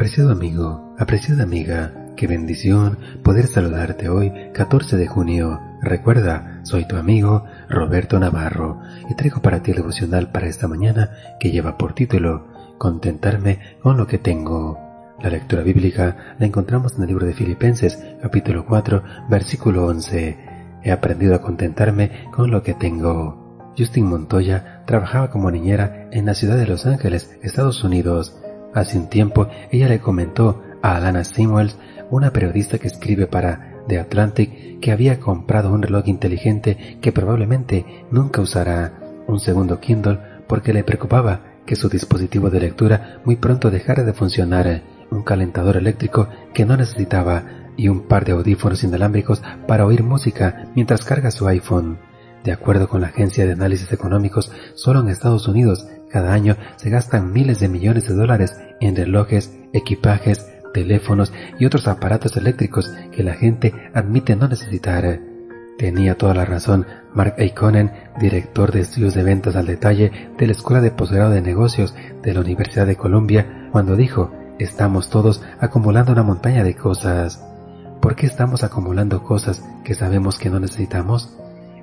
Apreciado amigo, apreciada amiga, qué bendición poder saludarte hoy, 14 de junio. Recuerda, soy tu amigo Roberto Navarro y traigo para ti el devocional para esta mañana que lleva por título Contentarme con lo que tengo. La lectura bíblica la encontramos en el libro de Filipenses, capítulo 4, versículo 11. He aprendido a contentarme con lo que tengo. Justin Montoya trabajaba como niñera en la ciudad de Los Ángeles, Estados Unidos. Hace un tiempo ella le comentó a Alana Samuels, una periodista que escribe para The Atlantic, que había comprado un reloj inteligente que probablemente nunca usará, un segundo Kindle, porque le preocupaba que su dispositivo de lectura muy pronto dejara de funcionar, un calentador eléctrico que no necesitaba y un par de audífonos inalámbricos para oír música mientras carga su iPhone. De acuerdo con la Agencia de Análisis Económicos, solo en Estados Unidos cada año se gastan miles de millones de dólares en relojes, equipajes, teléfonos y otros aparatos eléctricos que la gente admite no necesitar. Tenía toda la razón Mark Aikonen, director de estudios de ventas al detalle de la Escuela de Posgrado de Negocios de la Universidad de Columbia, cuando dijo, estamos todos acumulando una montaña de cosas. ¿Por qué estamos acumulando cosas que sabemos que no necesitamos?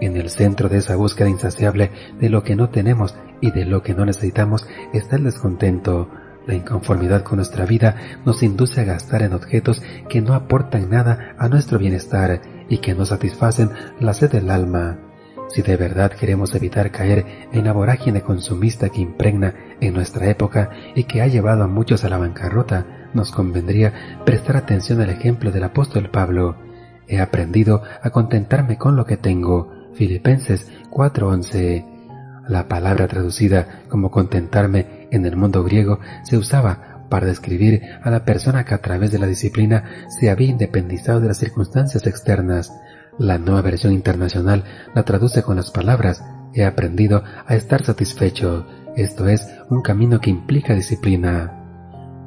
En el centro de esa búsqueda insaciable de lo que no tenemos y de lo que no necesitamos está el descontento. La inconformidad con nuestra vida nos induce a gastar en objetos que no aportan nada a nuestro bienestar y que no satisfacen la sed del alma. Si de verdad queremos evitar caer en la vorágine consumista que impregna en nuestra época y que ha llevado a muchos a la bancarrota, nos convendría prestar atención al ejemplo del apóstol Pablo. He aprendido a contentarme con lo que tengo, Filipenses 4:11. La palabra traducida como contentarme en el mundo griego se usaba para describir a la persona que a través de la disciplina se había independizado de las circunstancias externas. La nueva versión internacional la traduce con las palabras he aprendido a estar satisfecho, esto es, un camino que implica disciplina.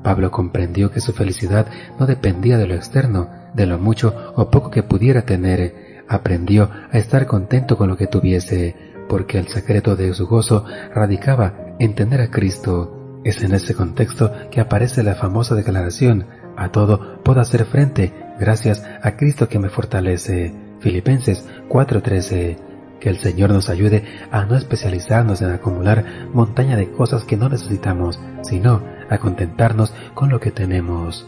Pablo comprendió que su felicidad no dependía de lo externo, de lo mucho o poco que pudiera tener, aprendió a estar contento con lo que tuviese, porque el secreto de su gozo radicaba en tener a Cristo. Es en ese contexto que aparece la famosa declaración, a todo puedo hacer frente gracias a Cristo que me fortalece. Filipenses 4:13. Que el Señor nos ayude a no especializarnos en acumular montaña de cosas que no necesitamos, sino a contentarnos con lo que tenemos.